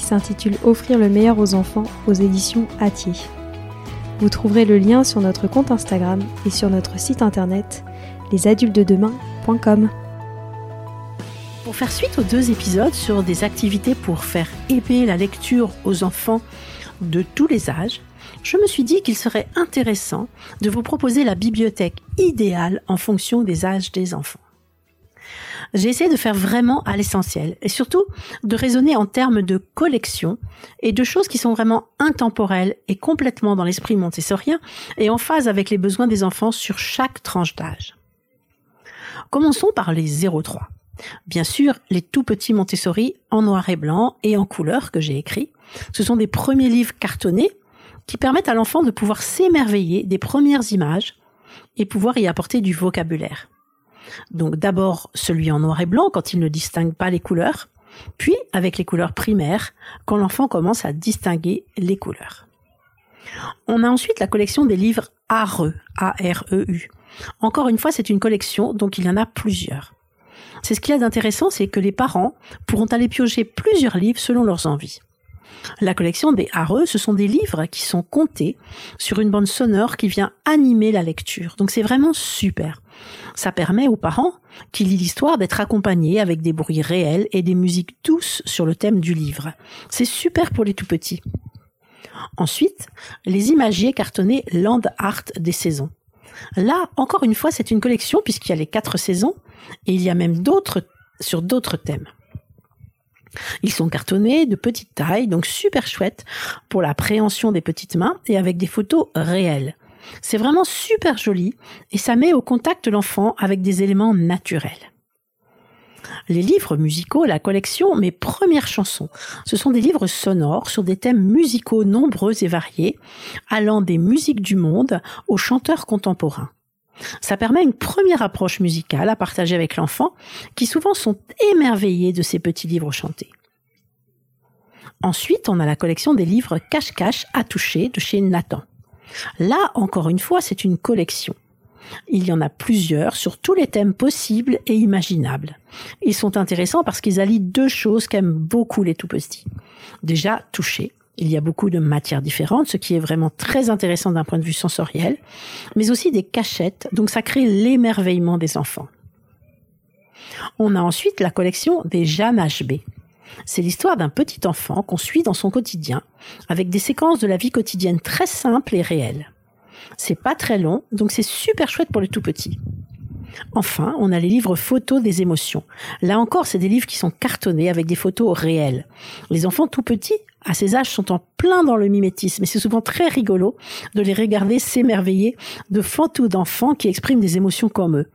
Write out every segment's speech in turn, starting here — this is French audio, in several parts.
qui s'intitule Offrir le meilleur aux enfants aux éditions Atier. Vous trouverez le lien sur notre compte Instagram et sur notre site internet lesadultesdedemain.com. Pour faire suite aux deux épisodes sur des activités pour faire aimer la lecture aux enfants de tous les âges, je me suis dit qu'il serait intéressant de vous proposer la bibliothèque idéale en fonction des âges des enfants j'ai essayé de faire vraiment à l'essentiel et surtout de raisonner en termes de collection et de choses qui sont vraiment intemporelles et complètement dans l'esprit montessorien et en phase avec les besoins des enfants sur chaque tranche d'âge. Commençons par les 0-3. Bien sûr, les tout petits Montessori en noir et blanc et en couleur que j'ai écrits. Ce sont des premiers livres cartonnés qui permettent à l'enfant de pouvoir s'émerveiller des premières images et pouvoir y apporter du vocabulaire. Donc d'abord celui en noir et blanc quand il ne distingue pas les couleurs, puis avec les couleurs primaires quand l'enfant commence à distinguer les couleurs. On a ensuite la collection des livres AREU, A-R-E-U. Encore une fois, c'est une collection, donc il y en a plusieurs. C'est ce qu'il y a d'intéressant, c'est que les parents pourront aller piocher plusieurs livres selon leurs envies. La collection des Hareux, ce sont des livres qui sont comptés sur une bande sonore qui vient animer la lecture. Donc c'est vraiment super. Ça permet aux parents qui lisent l'histoire d'être accompagnés avec des bruits réels et des musiques douces sur le thème du livre. C'est super pour les tout petits. Ensuite, les imagiers cartonnés Land Art des saisons. Là, encore une fois, c'est une collection puisqu'il y a les quatre saisons et il y a même d'autres sur d'autres thèmes. Ils sont cartonnés de petite taille, donc super chouette pour la préhension des petites mains et avec des photos réelles. C'est vraiment super joli et ça met au contact l'enfant avec des éléments naturels. Les livres musicaux, la collection Mes premières chansons, ce sont des livres sonores sur des thèmes musicaux nombreux et variés, allant des musiques du monde aux chanteurs contemporains. Ça permet une première approche musicale à partager avec l'enfant, qui souvent sont émerveillés de ces petits livres chantés. Ensuite, on a la collection des livres Cache-Cache à toucher de chez Nathan. Là, encore une fois, c'est une collection. Il y en a plusieurs sur tous les thèmes possibles et imaginables. Ils sont intéressants parce qu'ils allient deux choses qu'aiment beaucoup les tout petits. Déjà, toucher. Il y a beaucoup de matières différentes, ce qui est vraiment très intéressant d'un point de vue sensoriel, mais aussi des cachettes, donc ça crée l'émerveillement des enfants. On a ensuite la collection des Jeanne HB. C'est l'histoire d'un petit enfant qu'on suit dans son quotidien, avec des séquences de la vie quotidienne très simples et réelles. C'est pas très long, donc c'est super chouette pour les tout petits. Enfin, on a les livres photos des émotions. Là encore, c'est des livres qui sont cartonnés avec des photos réelles. Les enfants tout petits, à ces âges, sont en plein dans le mimétisme et c'est souvent très rigolo de les regarder s'émerveiller de photos d'enfants qui expriment des émotions comme eux.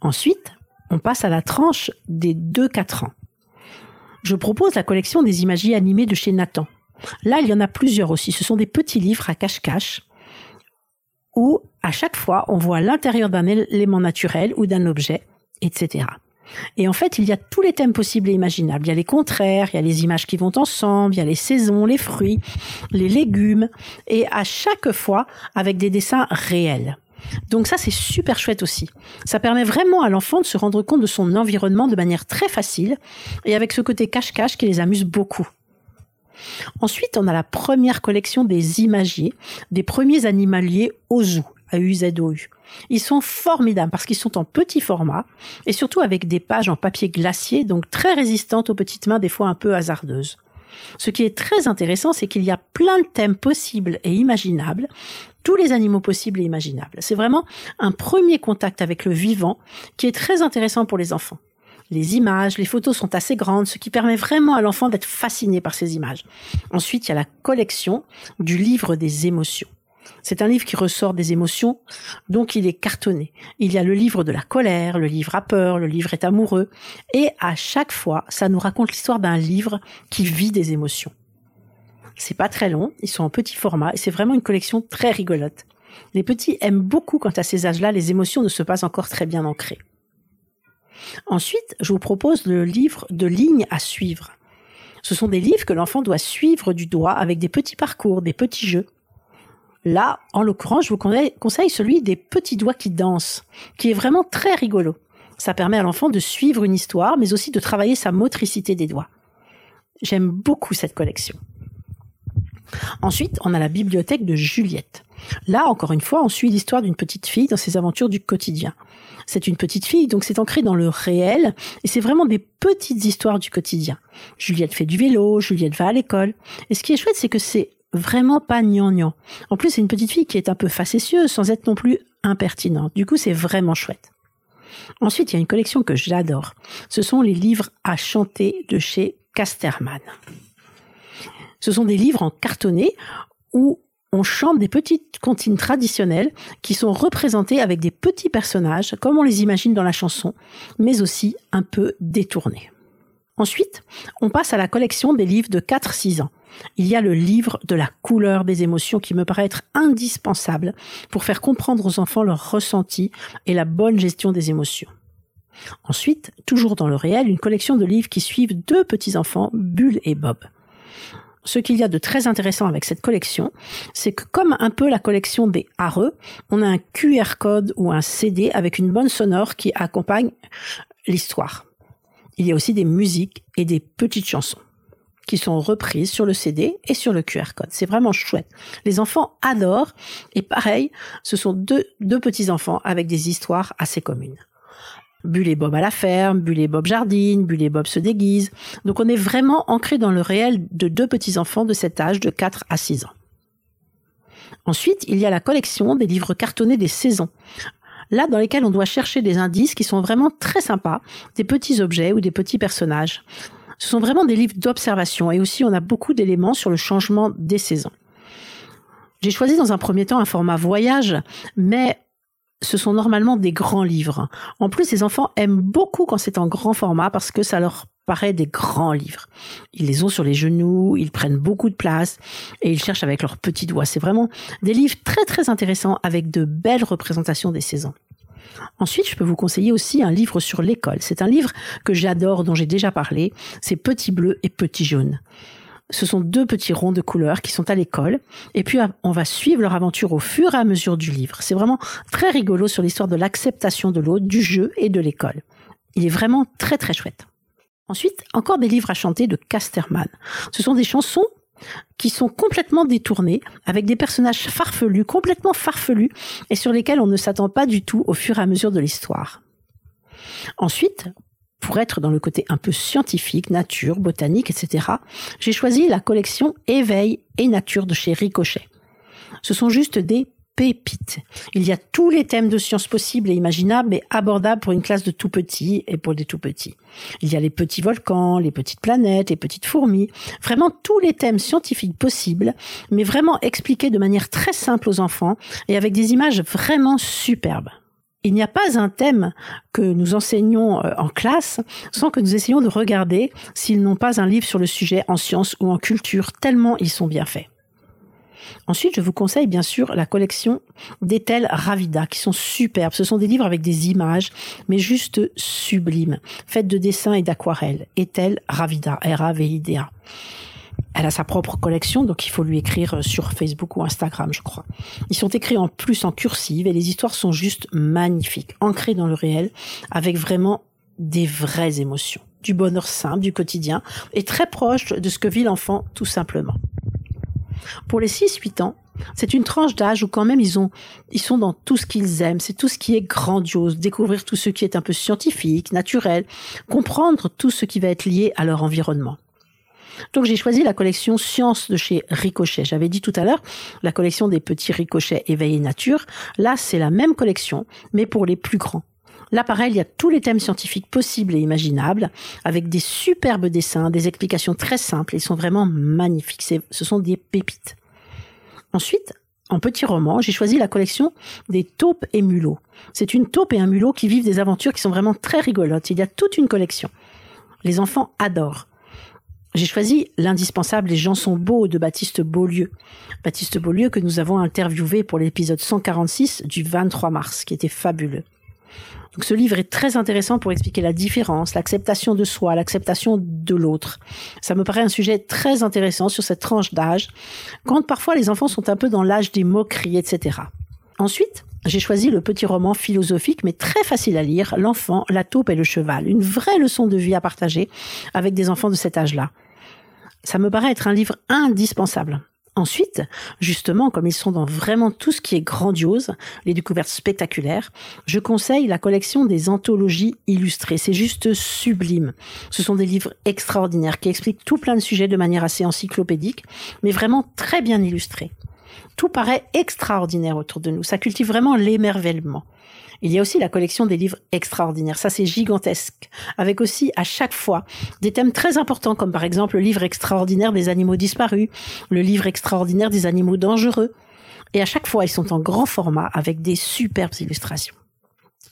Ensuite, on passe à la tranche des 2-4 ans je propose la collection des imagiers animés de chez Nathan. Là, il y en a plusieurs aussi. Ce sont des petits livres à cache-cache où à chaque fois on voit l'intérieur d'un élément naturel ou d'un objet, etc. Et en fait, il y a tous les thèmes possibles et imaginables. Il y a les contraires, il y a les images qui vont ensemble, il y a les saisons, les fruits, les légumes, et à chaque fois avec des dessins réels. Donc ça, c'est super chouette aussi. Ça permet vraiment à l'enfant de se rendre compte de son environnement de manière très facile et avec ce côté cache-cache qui les amuse beaucoup. Ensuite, on a la première collection des imagiers, des premiers animaliers au zoo, à UZOU. Ils sont formidables parce qu'ils sont en petit format et surtout avec des pages en papier glacier, donc très résistantes aux petites mains, des fois un peu hasardeuses. Ce qui est très intéressant, c'est qu'il y a plein de thèmes possibles et imaginables, tous les animaux possibles et imaginables. C'est vraiment un premier contact avec le vivant qui est très intéressant pour les enfants. Les images, les photos sont assez grandes, ce qui permet vraiment à l'enfant d'être fasciné par ces images. Ensuite, il y a la collection du livre des émotions. C'est un livre qui ressort des émotions, donc il est cartonné. Il y a le livre de la colère, le livre à peur, le livre est amoureux, et à chaque fois, ça nous raconte l'histoire d'un livre qui vit des émotions. C'est pas très long, ils sont en petit format, et c'est vraiment une collection très rigolote. Les petits aiment beaucoup quand à ces âges-là, les émotions ne se passent encore très bien ancrées. Ensuite, je vous propose le livre de lignes à suivre. Ce sont des livres que l'enfant doit suivre du doigt avec des petits parcours, des petits jeux. Là, en l'occurrence, je vous conseille celui des petits doigts qui dansent, qui est vraiment très rigolo. Ça permet à l'enfant de suivre une histoire, mais aussi de travailler sa motricité des doigts. J'aime beaucoup cette collection. Ensuite, on a la bibliothèque de Juliette. Là, encore une fois, on suit l'histoire d'une petite fille dans ses aventures du quotidien. C'est une petite fille, donc c'est ancré dans le réel, et c'est vraiment des petites histoires du quotidien. Juliette fait du vélo, Juliette va à l'école. Et ce qui est chouette, c'est que c'est vraiment pas gnangnan. En plus, c'est une petite fille qui est un peu facétieuse sans être non plus impertinente. Du coup, c'est vraiment chouette. Ensuite, il y a une collection que j'adore. Ce sont les livres à chanter de chez Casterman. Ce sont des livres en cartonné où on chante des petites comptines traditionnelles qui sont représentées avec des petits personnages comme on les imagine dans la chanson, mais aussi un peu détournés. Ensuite, on passe à la collection des livres de 4-6 ans il y a le livre de la couleur des émotions qui me paraît être indispensable pour faire comprendre aux enfants leur ressenti et la bonne gestion des émotions. Ensuite, toujours dans le réel, une collection de livres qui suivent deux petits-enfants, Bulle et Bob. Ce qu'il y a de très intéressant avec cette collection, c'est que comme un peu la collection des Hareux, on a un QR code ou un CD avec une bonne sonore qui accompagne l'histoire. Il y a aussi des musiques et des petites chansons qui sont reprises sur le CD et sur le QR code. C'est vraiment chouette. Les enfants adorent. Et pareil, ce sont deux, petits-enfants avec des histoires assez communes. Bulle et Bob à la ferme, Bulle et Bob jardine, Bulle et Bob se déguisent. Donc on est vraiment ancré dans le réel de deux petits-enfants de cet âge de 4 à 6 ans. Ensuite, il y a la collection des livres cartonnés des saisons. Là, dans lesquels on doit chercher des indices qui sont vraiment très sympas, des petits objets ou des petits personnages. Ce sont vraiment des livres d'observation et aussi on a beaucoup d'éléments sur le changement des saisons. J'ai choisi dans un premier temps un format voyage, mais ce sont normalement des grands livres. En plus, les enfants aiment beaucoup quand c'est en grand format parce que ça leur paraît des grands livres. Ils les ont sur les genoux, ils prennent beaucoup de place et ils cherchent avec leurs petits doigts. C'est vraiment des livres très très intéressants avec de belles représentations des saisons. Ensuite, je peux vous conseiller aussi un livre sur l'école. C'est un livre que j'adore, dont j'ai déjà parlé. C'est Petit bleu et Petit jaune. Ce sont deux petits ronds de couleurs qui sont à l'école. Et puis, on va suivre leur aventure au fur et à mesure du livre. C'est vraiment très rigolo sur l'histoire de l'acceptation de l'autre, du jeu et de l'école. Il est vraiment très très chouette. Ensuite, encore des livres à chanter de Casterman. Ce sont des chansons qui sont complètement détournés, avec des personnages farfelus, complètement farfelus, et sur lesquels on ne s'attend pas du tout au fur et à mesure de l'histoire. Ensuite, pour être dans le côté un peu scientifique, nature, botanique, etc., j'ai choisi la collection Éveil et Nature de chez Ricochet. Ce sont juste des pépite. Il y a tous les thèmes de sciences possibles et imaginables, mais abordables pour une classe de tout petits et pour des tout petits. Il y a les petits volcans, les petites planètes, les petites fourmis, vraiment tous les thèmes scientifiques possibles, mais vraiment expliqués de manière très simple aux enfants et avec des images vraiment superbes. Il n'y a pas un thème que nous enseignons euh, en classe sans que nous essayions de regarder s'ils n'ont pas un livre sur le sujet en sciences ou en culture, tellement ils sont bien faits. Ensuite, je vous conseille bien sûr la collection d'Ethel Ravida, qui sont superbes. Ce sont des livres avec des images, mais juste sublimes, faites de dessins et d'aquarelles. Ethel Ravida, R-A-V-I-D-A. Elle a sa propre collection, donc il faut lui écrire sur Facebook ou Instagram, je crois. Ils sont écrits en plus en cursive et les histoires sont juste magnifiques, ancrées dans le réel, avec vraiment des vraies émotions, du bonheur simple, du quotidien, et très proche de ce que vit l'enfant tout simplement. Pour les 6-8 ans, c'est une tranche d'âge où quand même ils ont, ils sont dans tout ce qu'ils aiment, c'est tout ce qui est grandiose, découvrir tout ce qui est un peu scientifique, naturel, comprendre tout ce qui va être lié à leur environnement. Donc j'ai choisi la collection Science de chez Ricochet. J'avais dit tout à l'heure la collection des petits ricochets éveillés nature. Là, c'est la même collection, mais pour les plus grands. Là, pareil, il y a tous les thèmes scientifiques possibles et imaginables, avec des superbes dessins, des explications très simples. Ils sont vraiment magnifiques. Ce sont des pépites. Ensuite, en petit roman, j'ai choisi la collection des taupes et mulots. C'est une taupe et un mulot qui vivent des aventures qui sont vraiment très rigolotes. Il y a toute une collection. Les enfants adorent. J'ai choisi l'indispensable Les gens sont beaux de Baptiste Beaulieu. Baptiste Beaulieu que nous avons interviewé pour l'épisode 146 du 23 mars, qui était fabuleux. Donc ce livre est très intéressant pour expliquer la différence, l'acceptation de soi, l'acceptation de l'autre. Ça me paraît un sujet très intéressant sur cette tranche d'âge, quand parfois les enfants sont un peu dans l'âge des moqueries, etc. Ensuite, j'ai choisi le petit roman philosophique mais très facile à lire, L'enfant, la taupe et le cheval. Une vraie leçon de vie à partager avec des enfants de cet âge-là. Ça me paraît être un livre indispensable. Ensuite, justement, comme ils sont dans vraiment tout ce qui est grandiose, les découvertes spectaculaires, je conseille la collection des anthologies illustrées. C'est juste sublime. Ce sont des livres extraordinaires qui expliquent tout plein de sujets de manière assez encyclopédique, mais vraiment très bien illustrés. Tout paraît extraordinaire autour de nous. Ça cultive vraiment l'émerveillement. Il y a aussi la collection des livres extraordinaires. Ça, c'est gigantesque. Avec aussi, à chaque fois, des thèmes très importants, comme par exemple le livre extraordinaire des animaux disparus, le livre extraordinaire des animaux dangereux. Et à chaque fois, ils sont en grand format avec des superbes illustrations.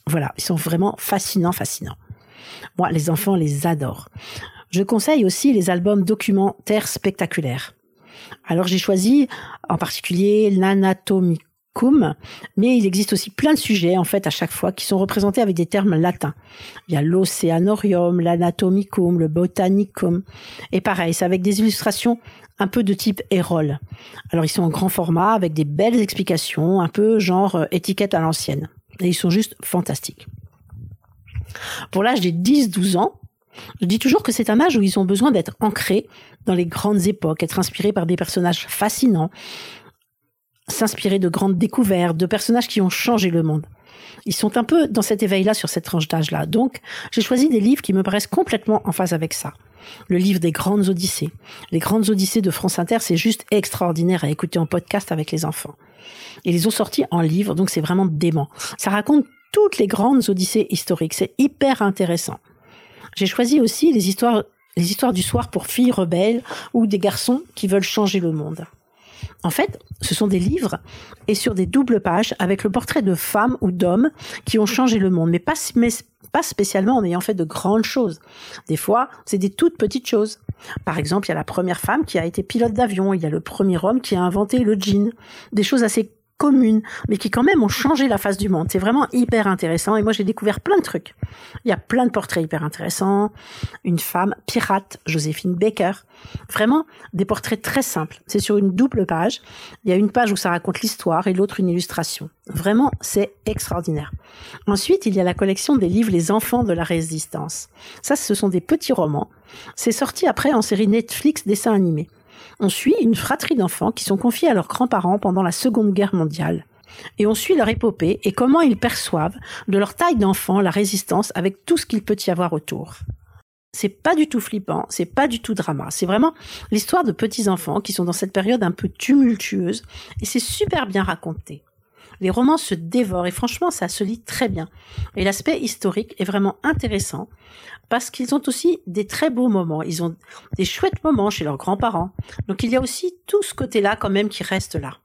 Voilà, ils sont vraiment fascinants, fascinants. Moi, les enfants les adorent. Je conseille aussi les albums documentaires spectaculaires. Alors j'ai choisi en particulier l'anatomie mais il existe aussi plein de sujets, en fait, à chaque fois, qui sont représentés avec des termes latins. Il y a l'océanorium, l'anatomicum, le botanicum. Et pareil, c'est avec des illustrations un peu de type Hérole. Alors, ils sont en grand format, avec des belles explications, un peu genre euh, étiquette à l'ancienne. Et ils sont juste fantastiques. Pour l'âge des 10-12 ans, je dis toujours que c'est un âge où ils ont besoin d'être ancrés dans les grandes époques, être inspirés par des personnages fascinants, s'inspirer de grandes découvertes, de personnages qui ont changé le monde. Ils sont un peu dans cet éveil-là sur cette tranche d'âge-là. Donc, j'ai choisi des livres qui me paraissent complètement en phase avec ça. Le livre des grandes odyssées. Les grandes odyssées de France Inter, c'est juste extraordinaire à écouter en podcast avec les enfants. Ils les ont sortis en livre, donc c'est vraiment dément. Ça raconte toutes les grandes odyssées historiques. C'est hyper intéressant. J'ai choisi aussi les histoires, les histoires du soir pour filles rebelles ou des garçons qui veulent changer le monde. En fait, ce sont des livres et sur des doubles pages avec le portrait de femmes ou d'hommes qui ont changé le monde, mais pas, pas spécialement en ayant fait de grandes choses. Des fois, c'est des toutes petites choses. Par exemple, il y a la première femme qui a été pilote d'avion, il y a le premier homme qui a inventé le jean. Des choses assez communes, mais qui quand même ont changé la face du monde. C'est vraiment hyper intéressant et moi j'ai découvert plein de trucs. Il y a plein de portraits hyper intéressants. Une femme pirate, Joséphine Baker. Vraiment des portraits très simples. C'est sur une double page. Il y a une page où ça raconte l'histoire et l'autre une illustration. Vraiment, c'est extraordinaire. Ensuite, il y a la collection des livres Les enfants de la résistance. Ça, ce sont des petits romans. C'est sorti après en série Netflix dessin animé on suit une fratrie d'enfants qui sont confiés à leurs grands-parents pendant la Seconde Guerre mondiale. Et on suit leur épopée et comment ils perçoivent, de leur taille d'enfant, la résistance avec tout ce qu'il peut y avoir autour. C'est pas du tout flippant, c'est pas du tout drama. C'est vraiment l'histoire de petits enfants qui sont dans cette période un peu tumultueuse et c'est super bien raconté. Les romans se dévorent et franchement ça se lit très bien. Et l'aspect historique est vraiment intéressant parce qu'ils ont aussi des très beaux moments. Ils ont des chouettes moments chez leurs grands-parents. Donc il y a aussi tout ce côté-là quand même qui reste là.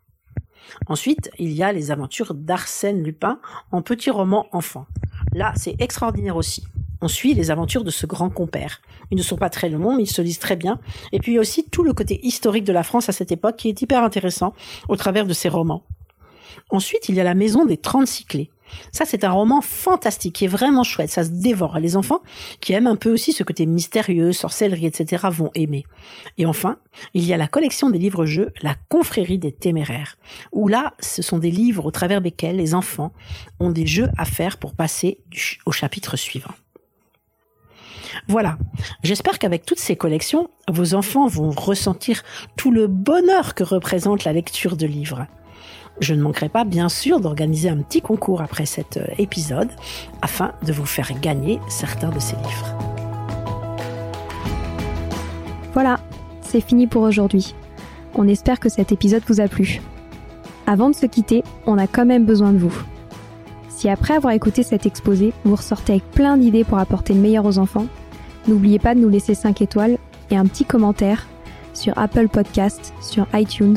Ensuite, il y a les aventures d'Arsène Lupin en petit roman enfant. Là, c'est extraordinaire aussi. on suit les aventures de ce grand compère. Ils ne sont pas très longs, mais ils se lisent très bien. Et puis aussi tout le côté historique de la France à cette époque qui est hyper intéressant au travers de ces romans. Ensuite, il y a La Maison des 36 clés. Ça, c'est un roman fantastique, qui est vraiment chouette. Ça se dévore. Les enfants qui aiment un peu aussi ce côté mystérieux, sorcellerie, etc. vont aimer. Et enfin, il y a la collection des livres-jeux, La Confrérie des Téméraires, où là, ce sont des livres au travers desquels les enfants ont des jeux à faire pour passer au chapitre suivant. Voilà. J'espère qu'avec toutes ces collections, vos enfants vont ressentir tout le bonheur que représente la lecture de livres. Je ne manquerai pas, bien sûr, d'organiser un petit concours après cet euh, épisode afin de vous faire gagner certains de ces livres. Voilà, c'est fini pour aujourd'hui. On espère que cet épisode vous a plu. Avant de se quitter, on a quand même besoin de vous. Si après avoir écouté cet exposé, vous ressortez avec plein d'idées pour apporter le meilleur aux enfants, n'oubliez pas de nous laisser 5 étoiles et un petit commentaire sur Apple Podcast, sur iTunes